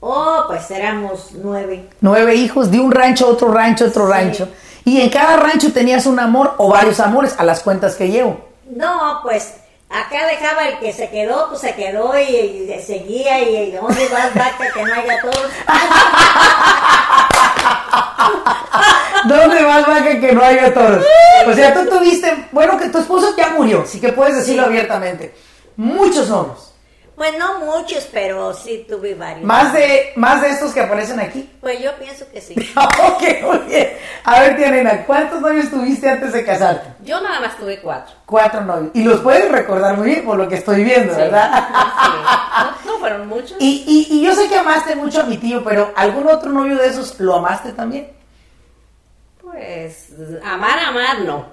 Speaker 4: Oh, pues éramos nueve.
Speaker 1: Nueve hijos de un rancho, otro rancho, otro
Speaker 4: Sí.
Speaker 1: rancho. Y en cada rancho tenías un amor o varios amores, a las cuentas que llevo.
Speaker 4: No, pues acá dejaba el que se quedó, pues se quedó y, y seguía y, y ¿dónde vas vaca que no haya todos?
Speaker 1: ¿Dónde vas, vaca, que no haya toros? O sea, tú tuviste, bueno, que tu esposo ya murió, así que puedes decirlo
Speaker 4: Sí.
Speaker 1: abiertamente. Muchos novios.
Speaker 4: Pues no muchos, pero sí tuve varios.
Speaker 1: Más de, más de estos que aparecen aquí.
Speaker 4: Pues yo pienso que sí.
Speaker 1: ok, muy bien. A ver, tía Nena, ¿cuántos novios tuviste antes de casarte?
Speaker 3: Yo nada más tuve cuatro.
Speaker 1: Cuatro novios. Y los puedes recordar muy bien por lo que estoy viendo,
Speaker 3: Sí.
Speaker 1: ¿verdad?
Speaker 3: Sí. No, no fueron muchos.
Speaker 1: Y, y, y yo sé que amaste mucho a mi tío, pero ¿algún otro novio de esos lo amaste también?
Speaker 3: Pues, amar, amar, no.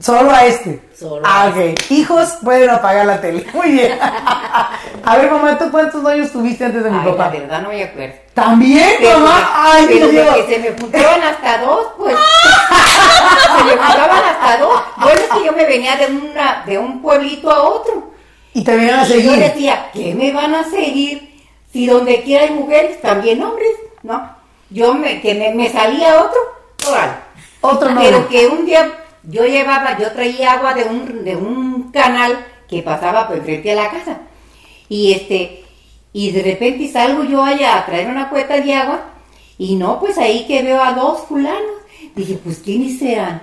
Speaker 1: Solo a este.
Speaker 3: Solo
Speaker 1: Ah, ok. Hijos pueden apagar la tele. Muy bien. a ver, mamá, ¿tú cuántos novios tuviste antes de mi
Speaker 2: Ay, la
Speaker 1: papá?
Speaker 2: verdad no me acuerdo.
Speaker 1: ¿También,
Speaker 2: Pero,
Speaker 1: mamá? Ay,
Speaker 2: pero
Speaker 1: Dios
Speaker 2: que se me juntaban hasta dos, pues. se me juntaban hasta dos. Bueno, es que yo me venía de, una, de un pueblito a otro.
Speaker 1: Y te vinieron a
Speaker 2: Y yo
Speaker 1: seguir.
Speaker 2: decía, ¿qué me van a seguir? Si donde quiera hay mujeres, también hombres, ¿no? Yo me, que me, me salía otro, órale.
Speaker 1: Otro novio.
Speaker 2: Pero que un día yo llevaba, yo traía agua de un, de un canal que pasaba por frente a la casa. Y este, y de repente salgo yo allá a traer una cueta de agua, y no, pues ahí que veo a dos fulanos. Dije, pues ¿quiénes serán?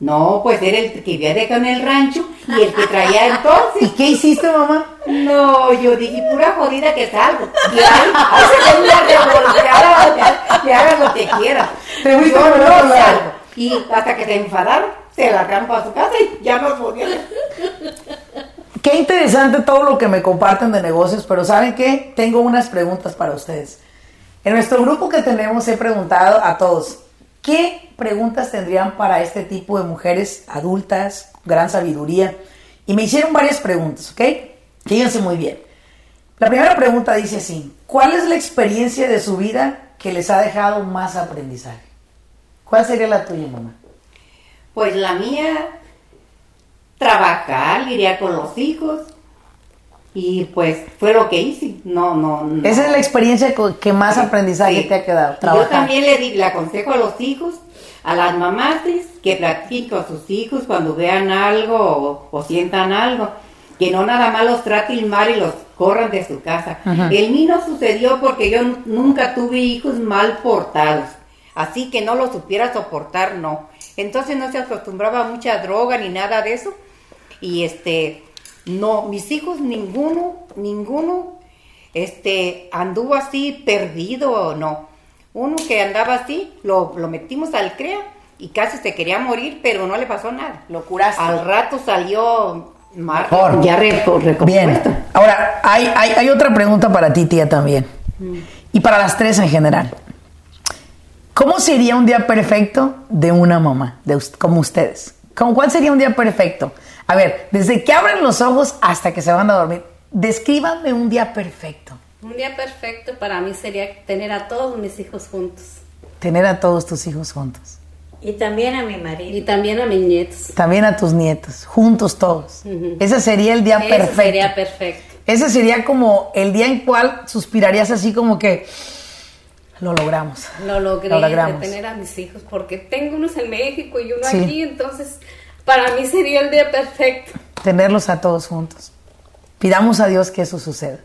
Speaker 2: No, pues era el que vivía de acá en el rancho y el que traía
Speaker 1: ¿Y
Speaker 2: entonces.
Speaker 1: qué hiciste, mamá?
Speaker 2: No, yo dije, pura jodida que salgo. Y ahí, ahí se ven una revolteada, que hagas lo que quieras.
Speaker 1: Te
Speaker 2: Yo no salgo. Y hasta que se enfadaron, se la campo a su casa y ya nos volvieron.
Speaker 1: Qué interesante todo lo que me comparten de negocios, pero ¿saben qué? Tengo unas preguntas para ustedes. En nuestro grupo que tenemos he preguntado a todos, ¿qué preguntas tendrían para este tipo de mujeres adultas, gran sabiduría? Y me hicieron varias preguntas, ¿ok? Fíjense muy bien. La primera pregunta dice así, ¿cuál es la experiencia de su vida que les ha dejado más aprendizaje? ¿Cuál sería la tuya, mamá?
Speaker 2: Pues la mía, trabajar, lidiar con los hijos. Y pues fue lo que hice. No, no, no.
Speaker 1: Esa es la experiencia que más aprendizaje
Speaker 2: Sí.
Speaker 1: te ha quedado.
Speaker 2: Yo también le, di- le aconsejo a los hijos, a las mamás, que platiquen con sus hijos cuando vean algo o, o sientan algo. Que no nada más los traten mal y los corran de su casa. El mío no sucedió porque yo nunca tuve hijos mal portados. Así que no lo supiera soportar, no. Entonces no se acostumbraba a mucha droga ni nada de eso. Y este, no, mis hijos ninguno, ninguno, este, anduvo así perdido, no. Uno que andaba así, lo, lo metimos al CREA y casi se quería morir, pero no le pasó nada.
Speaker 1: Lo curaste.
Speaker 2: Al rato salió mar-
Speaker 1: Mejor.
Speaker 2: ya reco- recompuesto.
Speaker 1: Bien. Ahora, hay, hay, hay otra pregunta para ti, tía, también. Y para las tres en general. ¿Cómo sería un día perfecto de una mamá, de como ustedes? ¿Cómo, ¿Cuál sería un día perfecto? A ver, desde que abren los ojos hasta que se van a dormir, descríbanme un día perfecto.
Speaker 3: Un día perfecto para mí sería tener a todos mis hijos juntos.
Speaker 1: Tener a todos tus hijos juntos.
Speaker 4: Y también a mi marido.
Speaker 3: Y también a mis nietos.
Speaker 1: También a tus nietos, juntos todos. Ese sería el día perfecto.
Speaker 3: sería perfecto.
Speaker 1: Ese sería como el día en cual suspirarías así como que lo logramos.
Speaker 3: Lo logré
Speaker 1: Lo logramos.
Speaker 3: de tener a mis hijos porque tengo unos en México y uno
Speaker 1: Sí.
Speaker 3: aquí, entonces para mí sería el día perfecto.
Speaker 1: Tenerlos a todos juntos. Pidamos a Dios que eso suceda.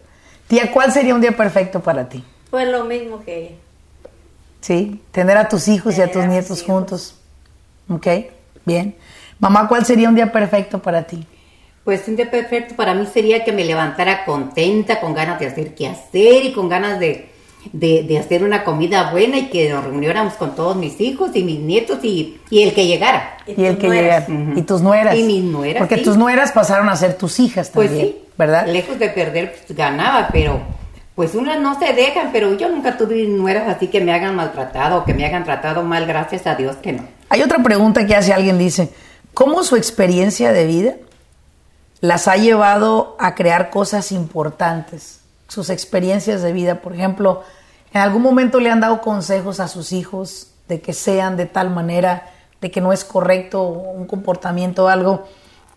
Speaker 1: Tía, ¿cuál sería un día perfecto para ti?
Speaker 4: Pues lo mismo que ella.
Speaker 1: ¿Sí? Tener a tus hijos y a tus
Speaker 4: a
Speaker 1: nietos
Speaker 4: hijos.
Speaker 1: juntos. ¿Ok? Bien. Mamá, ¿cuál sería un día perfecto para ti?
Speaker 2: Pues un día perfecto para mí sería que me levantara contenta, con ganas de hacer qué hacer y con ganas de, de, de hacer una comida buena y que nos reuniéramos con todos mis hijos y mis nietos y, y el que llegara.
Speaker 1: Y, el
Speaker 4: tus
Speaker 1: que
Speaker 4: nueras.
Speaker 1: llega.
Speaker 2: Ujú.
Speaker 1: Y tus nueras.
Speaker 2: Y mis nueras,
Speaker 1: Porque
Speaker 2: sí.
Speaker 1: tus nueras pasaron a ser tus hijas
Speaker 2: Pues
Speaker 1: también.
Speaker 2: sí,
Speaker 1: ¿Verdad?
Speaker 2: Lejos de perder, pues ganaba, pero pues unas no se dejan, pero yo nunca tuve nueras así que me hagan maltratado o que me hagan tratado mal, gracias a Dios que no.
Speaker 1: Hay otra pregunta que hace alguien, dice, ¿cómo su experiencia de vida las ha llevado a crear cosas importantes? Sus experiencias de vida, por ejemplo, ¿en algún momento le han dado consejos a sus hijos de que sean de tal manera, de que no es correcto un comportamiento o algo?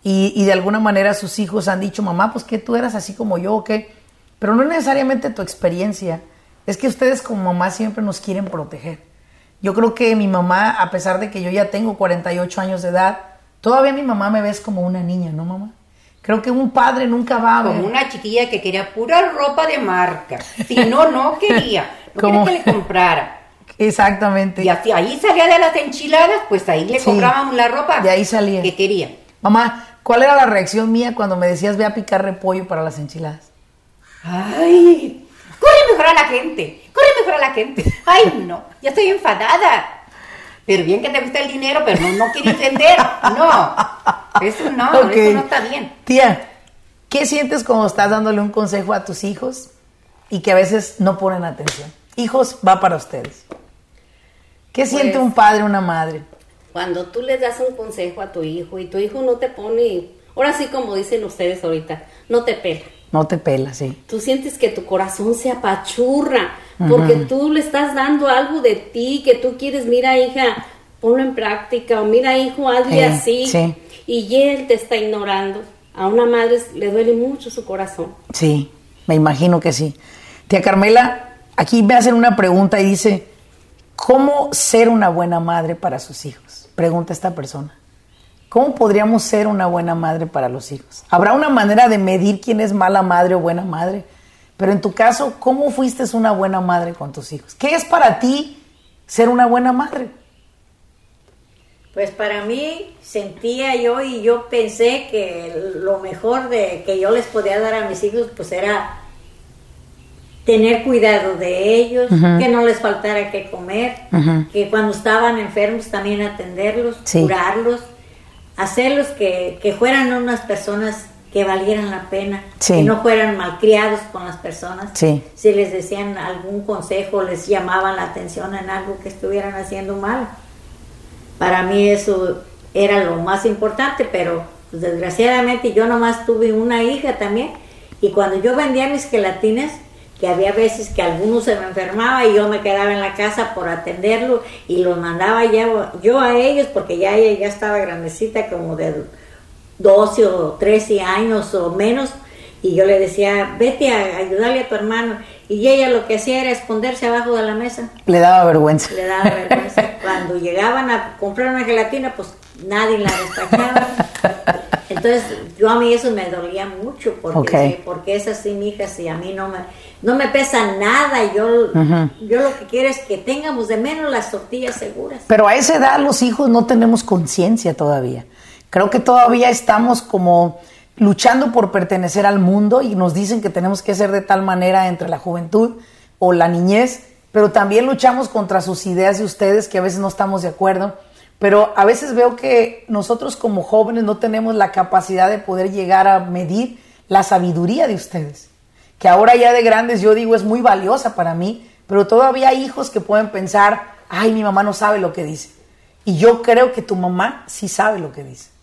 Speaker 1: Y, y de alguna manera sus hijos han dicho, mamá, pues que tú eras así como yo o qué. Pero no es necesariamente tu experiencia, es que ustedes como mamá siempre nos quieren proteger. Yo creo que mi mamá, a pesar de que yo ya tengo 48 años de edad, todavía mi mamá me ves como una niña, ¿no, mamá? Creo que un padre nunca va a ver.
Speaker 2: Como una chiquilla que quería pura ropa de marca. Si no, no quería. No
Speaker 1: Como-
Speaker 2: quería que le comprara.
Speaker 1: Exactamente.
Speaker 2: Y así, ahí salía de las enchiladas, pues ahí le
Speaker 1: Sí.
Speaker 2: comprábamos la ropa
Speaker 1: De ahí salía.
Speaker 2: que quería.
Speaker 1: Mamá, ¿cuál era la reacción mía cuando me decías ve a picar repollo para las enchiladas?
Speaker 2: Ay, corre mejor a la gente, corre mejor a la gente. Ay, no, ya estoy enfadada. Pero bien que te gusta el dinero, pero no, no quieres vender. No, eso no, eso no está bien.
Speaker 1: Tía, ¿qué sientes cuando estás dándole un consejo a tus hijos y que a veces no ponen atención? Hijos, va para ustedes. ¿Qué siente
Speaker 3: Pues-
Speaker 1: un padre o una madre?
Speaker 3: Cuando tú les das un consejo a tu hijo y tu hijo no te pone, ahora sí como dicen ustedes ahorita, no te pela.
Speaker 1: No te pelas, sí.
Speaker 3: Tú sientes que tu corazón se apachurra porque tú le estás dando algo de ti que tú quieres, mira hija, ponlo en práctica o mira hijo, hazle
Speaker 1: Eh,
Speaker 3: así.
Speaker 1: sí.
Speaker 3: Y él te está ignorando. A una madre le duele mucho su corazón.
Speaker 1: Sí, me imagino que sí. Tía Carmela, aquí me hacen una pregunta y dice, ¿cómo ser una buena madre para sus hijos? Pregunta esta persona. ¿Cómo podríamos ser una buena madre para los hijos? ¿Habrá una manera de medir quién es mala madre o buena madre? Pero en tu caso, ¿cómo fuiste una buena madre con tus hijos? ¿Qué es para ti ser una buena madre?
Speaker 4: Pues para mí sentía yo y yo pensé que lo mejor de que yo les podía dar a mis hijos pues era tener cuidado de ellos, que no les faltara que comer, que cuando estaban enfermos también atenderlos, curarlos, hacerlos que, que, fueran unas personas que valieran la pena, que no fueran malcriados con las personas. Si les decían algún consejo, les llamaban la atención en algo que estuvieran haciendo mal. Para mí eso era lo más importante, pero pues, desgraciadamente yo nomás tuve una hija también y cuando yo vendía mis gelatinas, que había veces que alguno se me enfermaba y yo me quedaba en la casa por atenderlo y los mandaba ya, yo a ellos porque ya ella ya estaba grandecita como de 12 o 13 años o menos y yo le decía, vete a ayudarle a tu hermano y ella lo que hacía era esconderse abajo de la mesa.
Speaker 1: Le daba vergüenza.
Speaker 4: Le daba vergüenza. Cuando llegaban a comprar una gelatina, pues nadie la destacaba. Entonces, yo a mí eso me dolía mucho porque, porque es así, mi hija, si a mí no me, no me pesa nada, yo, yo lo que quiero es que tengamos de menos las tortillas seguras.
Speaker 1: Pero a esa edad los hijos no tenemos conciencia todavía. Creo que todavía estamos como luchando por pertenecer al mundo y nos dicen que tenemos que ser de tal manera entre la juventud o la niñez, pero también luchamos contra sus ideas de ustedes que a veces no estamos de acuerdo. Pero a veces veo que nosotros como jóvenes no tenemos la capacidad de poder llegar a medir la sabiduría de ustedes, que ahora ya de grandes yo digo es muy valiosa para mí, pero todavía hay hijos que pueden pensar, ay, mi mamá no sabe lo que dice. Y yo creo que tu mamá sí sabe lo que dice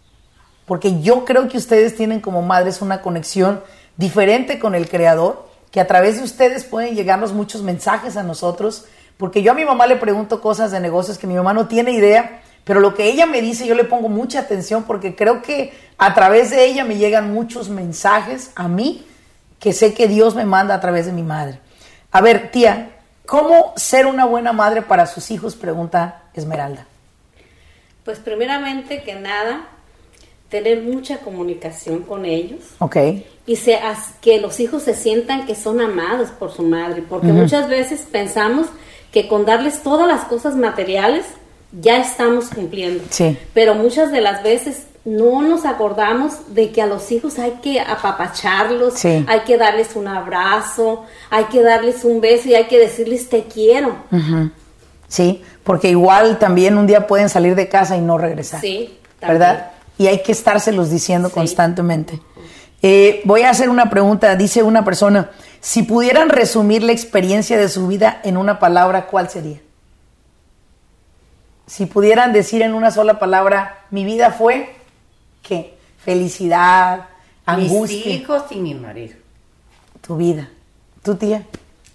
Speaker 1: porque yo creo que ustedes tienen como madres una conexión diferente con el Creador, que a través de ustedes pueden llegarnos muchos mensajes a nosotros, porque yo a mi mamá le pregunto cosas de negocios que mi mamá no tiene idea, pero lo que ella me dice yo le pongo mucha atención porque creo que a través de ella me llegan muchos mensajes a mí que sé que Dios me manda a través de mi madre. A ver, tía, ¿cómo ser una buena madre para sus hijos? Pregunta Esmeralda.
Speaker 3: Pues primeramente que nada, tener mucha comunicación con ellos.
Speaker 1: Ok.
Speaker 3: Y se, que los hijos se sientan que son amados por su madre, porque muchas veces pensamos que con darles todas las cosas materiales ya estamos cumpliendo.
Speaker 1: Sí.
Speaker 3: Pero muchas de las veces no nos acordamos de que a los hijos hay que apapacharlos, hay que darles un abrazo, hay que darles un beso y hay que decirles te quiero.
Speaker 1: Sí, porque igual también un día pueden salir de casa y no regresar.
Speaker 3: Sí,
Speaker 1: ¿verdad? y hay que estárselos diciendo constantemente. Eh, voy a hacer una pregunta, dice una persona, si pudieran resumir la experiencia de su vida en una palabra, ¿cuál sería? Si pudieran decir en una sola palabra, mi vida fue, ¿qué? Felicidad, angustia.
Speaker 2: Mis hijos y mi marido.
Speaker 1: Tu vida. ¿Tu tía?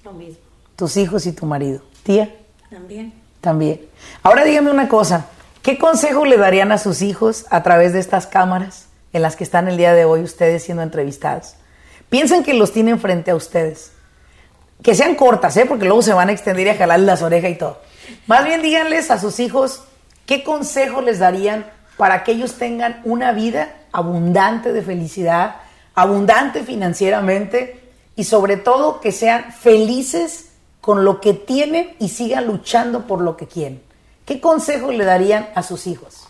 Speaker 3: Lo mismo.
Speaker 1: Tus hijos y tu marido. ¿Tía?
Speaker 3: También.
Speaker 1: También. Ahora dígame una cosa. ¿Qué consejo le darían a sus hijos a través de estas cámaras en las que están el día de hoy ustedes siendo entrevistados? Piensen que los tienen frente a ustedes. Que sean cortas, ¿eh? porque luego se van a extender y a jalar las orejas y todo. Más bien díganles a sus hijos qué consejo les darían para que ellos tengan una vida abundante de felicidad, abundante financieramente y sobre todo que sean felices con lo que tienen y sigan luchando por lo que quieren. ¿Qué consejo le darían a sus hijos?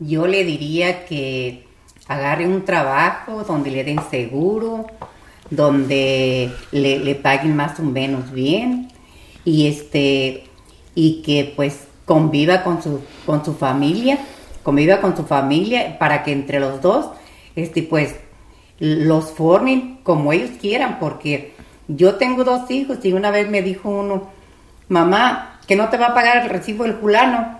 Speaker 2: Yo le diría que agarre un trabajo donde le den seguro, donde le, paguen más o menos bien y este y que pues conviva con su con su familia, conviva con su familia para que entre los dos este pues los formen como ellos quieran porque yo tengo dos hijos y una vez me dijo uno, mamá, que no te va a pagar el recibo del fulano.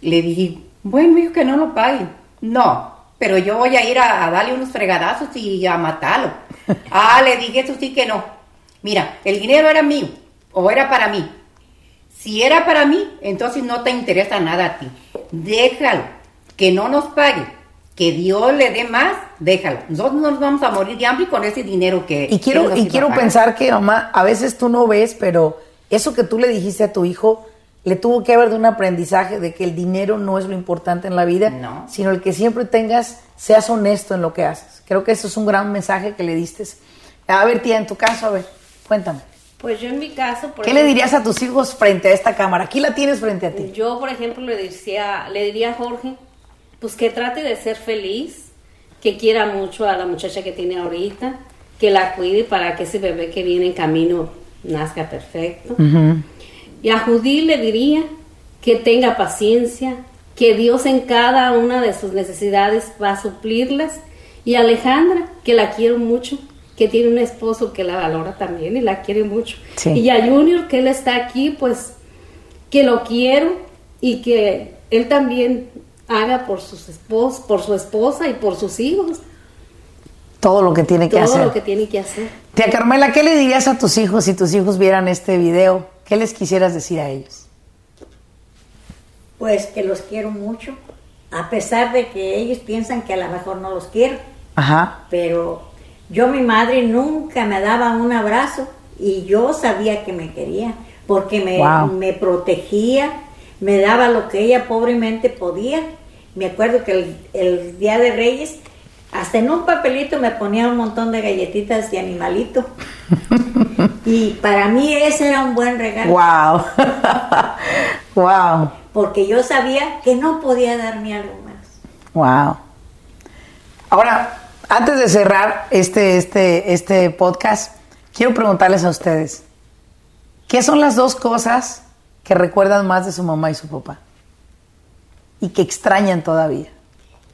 Speaker 2: Le dije, bueno, hijo, que no lo pague. No, pero yo voy a ir a, darle unos fregadazos y a matarlo. ah, le dije, eso sí que no. Mira, el dinero era mío o era para mí. Si era para mí, entonces no te interesa nada a ti. Déjalo, que no nos pague, que Dios le dé más, déjalo. Nosotros no nos vamos a morir de hambre con ese dinero que...
Speaker 1: Y quiero, y quiero pensar que, mamá, a veces tú no ves, pero eso que tú le dijiste a tu hijo le tuvo que haber de un aprendizaje de que el dinero no es lo importante en la vida, sino el que siempre tengas, seas honesto en lo que haces. Creo que eso es un gran mensaje que le diste. A ver, tía, en tu caso, a ver, cuéntame.
Speaker 3: Pues yo en mi caso, por
Speaker 1: ¿Qué le dirías a tus hijos frente a esta cámara? Aquí la tienes frente a ti.
Speaker 3: Yo, por ejemplo, le decía, le diría a Jorge, pues que trate de ser feliz, que quiera mucho a la muchacha que tiene ahorita, que la cuide para que ese bebé que viene en camino nazca perfecto. Y a Judí le diría que tenga paciencia, que Dios en cada una de sus necesidades va a suplirlas. Y a Alejandra, que la quiero mucho, que tiene un esposo que la valora también y la quiere mucho.
Speaker 1: Sí.
Speaker 3: Y a Junior, que él está aquí, pues que lo quiero y que él también haga por sus espos, por su esposa y por sus hijos
Speaker 1: Todo lo que tiene que
Speaker 3: todo
Speaker 1: hacer.
Speaker 3: lo que tiene que hacer.
Speaker 1: Tía Carmela, ¿qué le dirías a tus hijos si tus hijos vieran este video? ¿Qué les quisieras decir a ellos?
Speaker 4: Pues que los quiero mucho, a pesar de que ellos piensan que a lo mejor no los quiero,
Speaker 1: Ajá.
Speaker 4: pero yo mi madre nunca me daba un abrazo y yo sabía que me quería, porque me,
Speaker 1: Wow.
Speaker 4: me protegía, me daba lo que ella pobremente podía. Me acuerdo que el, el día de Reyes, hasta en un papelito me ponía un montón de galletitas de animalito. y para mí ese era un buen regalo.
Speaker 1: Wow. wow.
Speaker 4: porque yo sabía que no podía darme algo más.
Speaker 1: Wow. Ahora, antes de cerrar este, este, este podcast, quiero preguntarles a ustedes, ¿qué son las dos cosas que recuerdan más de su mamá y su papá? Y que extrañan todavía.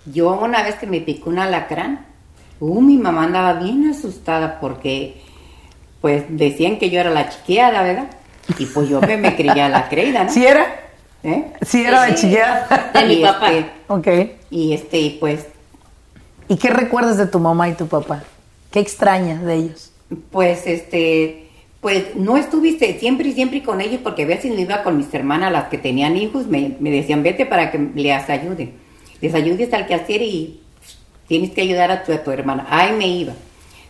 Speaker 2: Yo una vez que me picó un alacrán, uh, mi mamá andaba bien asustada porque pues decían que yo era la chiqueada, ¿verdad? Y pues yo me, me creía la creída, ¿no?
Speaker 1: ¿Sí era?
Speaker 2: ¿Eh?
Speaker 1: ¿Sí era
Speaker 3: Sí.
Speaker 1: chiquilla?
Speaker 3: De mi papá.
Speaker 2: este,
Speaker 1: ok.
Speaker 2: y este, y pues,
Speaker 1: ¿Y qué recuerdas de tu mamá y tu papá? ¿Qué extrañas de ellos?
Speaker 2: pues este, pues no estuviste siempre y siempre con ellos porque a veces me iba con mis hermanas, las que tenían hijos, me, me decían vete para que les ayude. Les ayudes al quehacer y tienes que ayudar a tu, a tu hermana. Ay, me iba.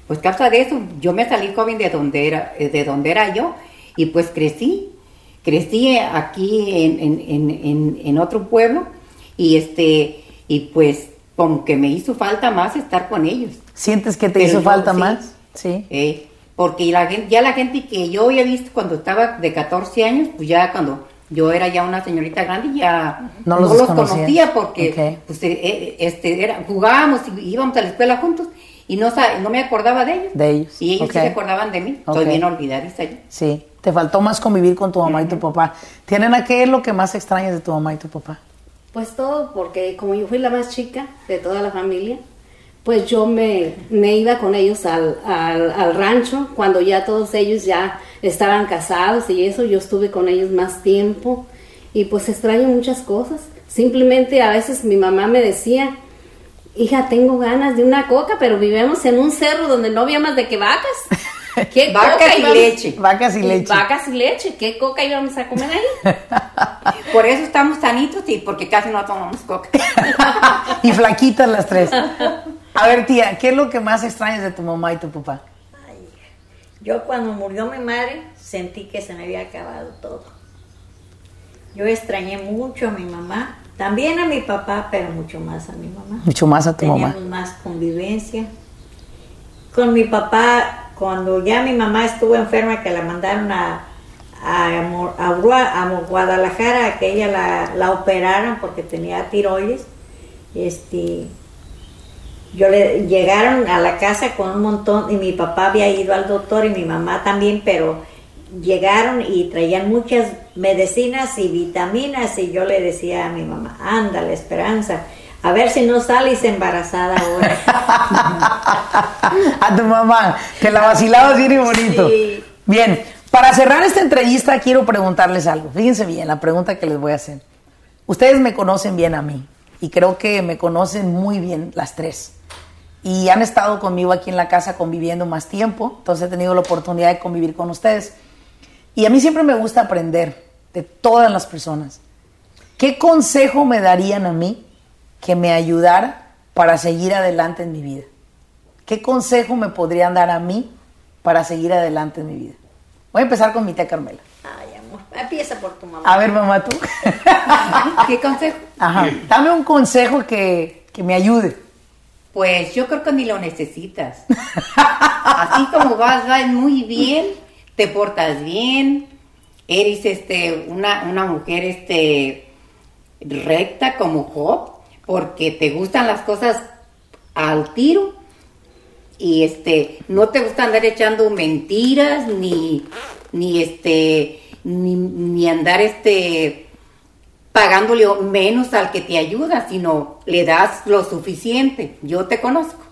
Speaker 2: Pues causa de eso, yo me salí joven de donde era, de donde era yo y pues crecí. Crecí aquí en, en, en, en otro pueblo y este, y pues como que me hizo falta más estar con ellos.
Speaker 1: ¿Sientes que te
Speaker 2: Pero
Speaker 1: hizo
Speaker 2: yo
Speaker 1: falta
Speaker 2: sí.
Speaker 1: más? Sí.
Speaker 2: Eh, porque la ya la gente que yo había visto cuando estaba de 14 años, pues ya cuando yo era ya una señorita grande, ya
Speaker 1: No
Speaker 2: no
Speaker 1: los
Speaker 2: conocía porque pues, eh, eh, este, era, jugábamos y íbamos a la escuela juntos y no, no me acordaba de ellos.
Speaker 1: De ellos,
Speaker 2: Y ellos sí se acordaban de mí.
Speaker 1: Ok.
Speaker 2: Estoy bien olvidadiza yo.
Speaker 1: Sí. Te faltó más convivir con tu mamá y tu papá. ¿Tienen a qué es lo que más extrañas de tu mamá y tu papá?
Speaker 3: Pues todo, porque como yo fui la más chica de toda la familia, pues yo me, me iba con ellos al, al, al rancho cuando ya todos ellos ya estaban casados y eso, yo estuve con ellos más tiempo y pues extraño muchas cosas. Simplemente a veces mi mamá me decía, hija, tengo ganas de una coca, pero vivimos en un cerro donde no había más de que vacas. ¿Qué
Speaker 2: Vacas
Speaker 3: coca
Speaker 2: y leche.
Speaker 1: Vacas y leche.
Speaker 3: Vacas y leche, ¿qué coca íbamos a comer ahí?
Speaker 2: Por eso estamos sanitos y porque casi no tomamos coca.
Speaker 1: y flaquitas las tres. A ver, tía, ¿qué es lo que más extrañas de tu mamá y tu papá?
Speaker 4: Yo cuando murió mi madre sentí que se me había acabado todo. Yo extrañé mucho a mi mamá, también a mi papá, pero mucho más a mi mamá.
Speaker 1: Mucho más a tu
Speaker 4: Teníamos
Speaker 1: mamá.
Speaker 4: más convivencia. Con mi papá, cuando ya mi mamá estuvo enferma, que la mandaron a, a, a a Guadalajara, que ella la, la operaran porque tenía tiroides, este, yo le llegaron a la casa con un montón y mi papá había ido al doctor y mi mamá también, pero llegaron y traían muchas medicinas y vitaminas y yo le decía a mi mamá, ándale, Esperanza, a ver si no sales embarazada ahora.
Speaker 1: a tu mamá, que la vacilabas bien y bonito.
Speaker 4: Sí.
Speaker 1: Bien, para cerrar esta entrevista quiero preguntarles algo. Fíjense bien la pregunta que les voy a hacer. Ustedes me conocen bien a mí y creo que me conocen muy bien las tres. Y han estado conmigo aquí en la casa conviviendo más tiempo, entonces he tenido la oportunidad de convivir con ustedes. Y a mí siempre me gusta aprender de todas las personas. ¿Qué consejo me darían a mí que me ayudara para seguir adelante en mi vida? ¿Qué consejo me podrían dar a mí para seguir adelante en mi vida? Voy a empezar con mi tía Carmela.
Speaker 4: Ay, amor, empieza por tu mamá.
Speaker 1: A ver, mamá, tú.
Speaker 2: ¿Qué consejo?
Speaker 1: Ajá. Dame un consejo que, que me ayude.
Speaker 2: Pues yo creo que ni lo necesitas. Así como vas, vas muy bien, te portas bien, eres este, una, una mujer este, recta como Job, porque te gustan las cosas al tiro y este no te gusta andar echando mentiras ni ni este ni, ni andar este pagándole menos al que te ayuda, sino le das lo suficiente. Yo te conozco.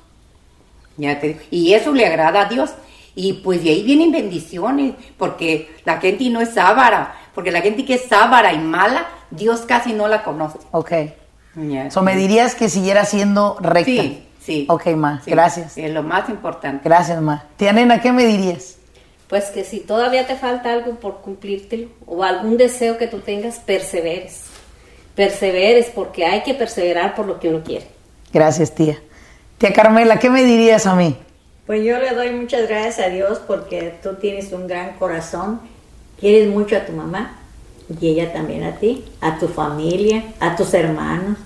Speaker 2: Y eso le agrada a Dios. Y pues de ahí vienen bendiciones, porque la gente no es sábara, porque la gente que es sábara y mala, Dios casi no la conoce.
Speaker 1: Ok. so me dirías que siguiera siendo recta.
Speaker 2: Sí, sí.
Speaker 1: Ok, ma, gracias.
Speaker 2: Es lo más importante.
Speaker 1: Gracias, ma. Tía Nena, ¿qué me dirías?
Speaker 3: Pues que si todavía te falta algo por cumplírtelo o algún deseo que tú tengas, perseveres. Perseveres porque hay que perseverar por lo que uno quiere.
Speaker 1: Gracias, tía. Tía Carmela, ¿qué me dirías a mí?
Speaker 4: Pues yo le doy muchas gracias a Dios porque tú tienes un gran corazón, quieres mucho a tu mamá y ella también a ti, a tu familia, a tus hermanos,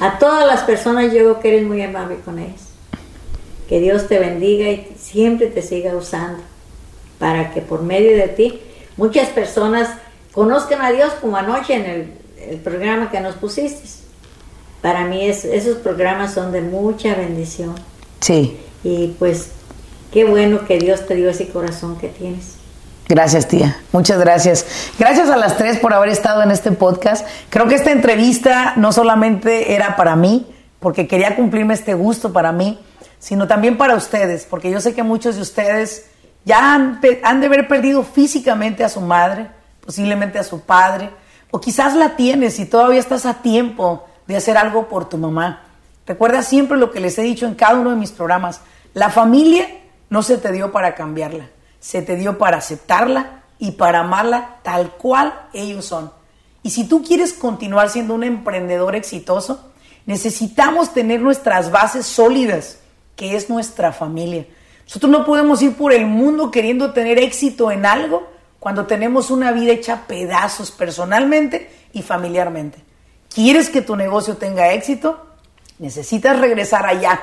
Speaker 4: a todas las personas yo creo que eres muy amable con ellos. Que Dios te bendiga y siempre te siga usando para que por medio de ti muchas personas conozcan a Dios como anoche en el, programa que nos pusiste. Para mí esos programas son de mucha bendición.
Speaker 1: Sí.
Speaker 4: Y pues qué bueno que Dios te dio ese corazón que tienes.
Speaker 1: Gracias, tía. Muchas gracias. Gracias a las tres por haber estado en este podcast. Creo que esta entrevista no solamente era para mí, porque quería cumplirme este gusto para mí, sino también para ustedes, porque yo sé que muchos de ustedes ya han, de haber perdido físicamente a su madre, posiblemente a su padre, o quizás la tienes y todavía estás a tiempo de hacer algo por tu mamá. Recuerda siempre lo que les he dicho en cada uno de mis programas. La familia no se te dio para cambiarla, se te dio para aceptarla y para amarla tal cual ellos son. Y si tú quieres continuar siendo un emprendedor exitoso, necesitamos tener nuestras bases sólidas, que es nuestra familia. Nosotros no podemos ir por el mundo queriendo tener éxito en algo cuando tenemos una vida hecha pedazos personalmente y familiarmente. ¿Quieres que tu negocio tenga éxito? necesitas regresar allá,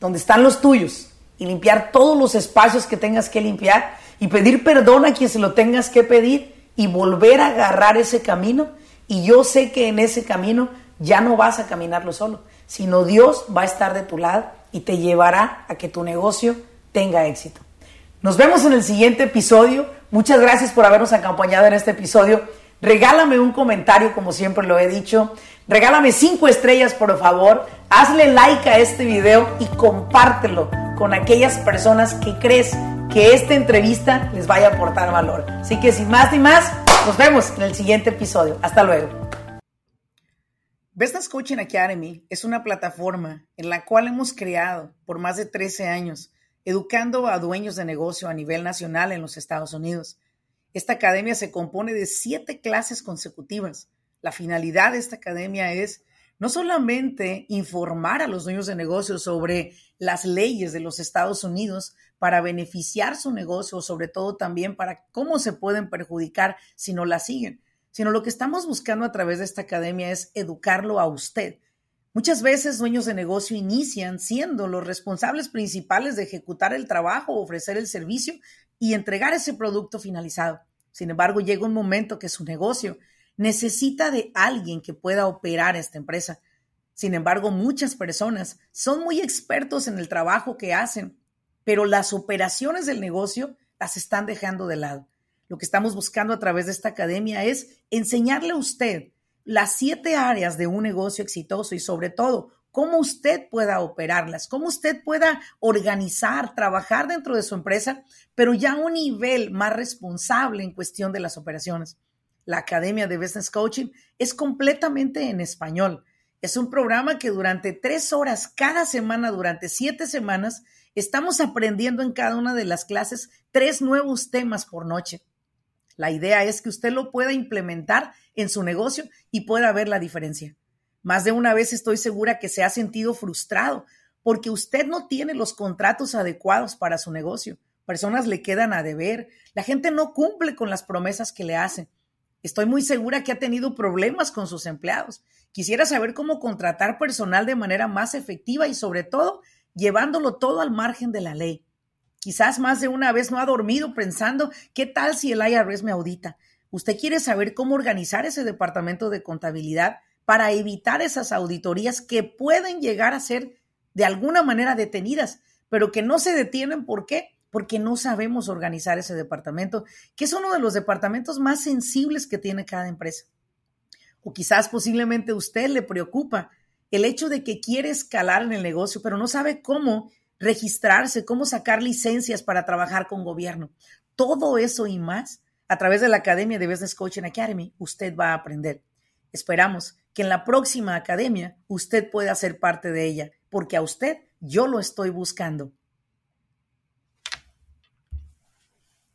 Speaker 1: donde están los tuyos, y limpiar todos los espacios que tengas que limpiar y pedir perdón a quien se lo tengas que pedir y volver a agarrar ese camino. Y yo sé que en ese camino ya no vas a caminarlo solo, sino Dios va a estar de tu lado y te llevará a que tu negocio tenga éxito. Nos vemos en el siguiente episodio. Muchas gracias por habernos acompañado en este episodio. Regálame un comentario, como siempre lo he dicho. Regálame cinco estrellas, por favor. Hazle like a este video y compártelo con aquellas personas que crees que esta entrevista les vaya a aportar valor. Así que sin más ni más, nos vemos en el siguiente episodio. Hasta luego. Vestas Coaching Academy es una plataforma en la cual hemos creado por más de 13 años, educando a dueños de negocio a nivel nacional en los Estados Unidos. Esta academia se compone de siete clases consecutivas. La finalidad de esta academia es no solamente informar a los dueños de negocios sobre las leyes de los Estados Unidos para beneficiar su negocio, sobre todo también para cómo se pueden perjudicar si no la siguen, sino lo que estamos buscando a través de esta academia es educarlo a usted. Muchas veces dueños de negocio inician siendo los responsables principales de ejecutar el trabajo, ofrecer el servicio y entregar ese producto finalizado. Sin embargo, llega un momento que su negocio necesita de alguien que pueda operar esta empresa. Sin embargo, muchas personas son muy expertos en el trabajo que hacen, pero las operaciones del negocio las están dejando de lado. Lo que estamos buscando a través de esta academia es enseñarle a usted las siete áreas de un negocio exitoso y sobre todo cómo usted pueda operarlas, cómo usted pueda organizar, trabajar dentro de su empresa, pero ya a un nivel más responsable en cuestión de las operaciones. La Academia de Business Coaching es completamente en español. Es un programa que durante tres horas cada semana, durante siete semanas, estamos aprendiendo en cada una de las clases tres nuevos temas por noche. La idea es que usted lo pueda implementar en su negocio y pueda ver la diferencia. Más de una vez estoy segura que se ha sentido frustrado porque usted no tiene los contratos adecuados para su negocio. Personas le quedan a deber. La gente no cumple con las promesas que le hacen. Estoy muy segura que ha tenido problemas con sus empleados. Quisiera saber cómo contratar personal de manera más efectiva y sobre todo llevándolo todo al margen de la ley. Quizás más de una vez no ha dormido pensando, ¿qué tal si el IRS me audita? Usted quiere saber cómo organizar ese departamento de contabilidad para evitar esas auditorías que pueden llegar a ser de alguna manera detenidas, pero que no se detienen. ¿Por qué? Porque no sabemos organizar ese departamento, que es uno de los departamentos más sensibles que tiene cada empresa. O quizás posiblemente usted le preocupa el hecho de que quiere escalar en el negocio, pero no sabe cómo registrarse, cómo sacar licencias para trabajar con gobierno. Todo eso y más a través de la Academia de Business Coaching Academy usted va a aprender. Esperamos que en la próxima academia usted pueda ser parte de ella, porque a usted yo lo estoy buscando.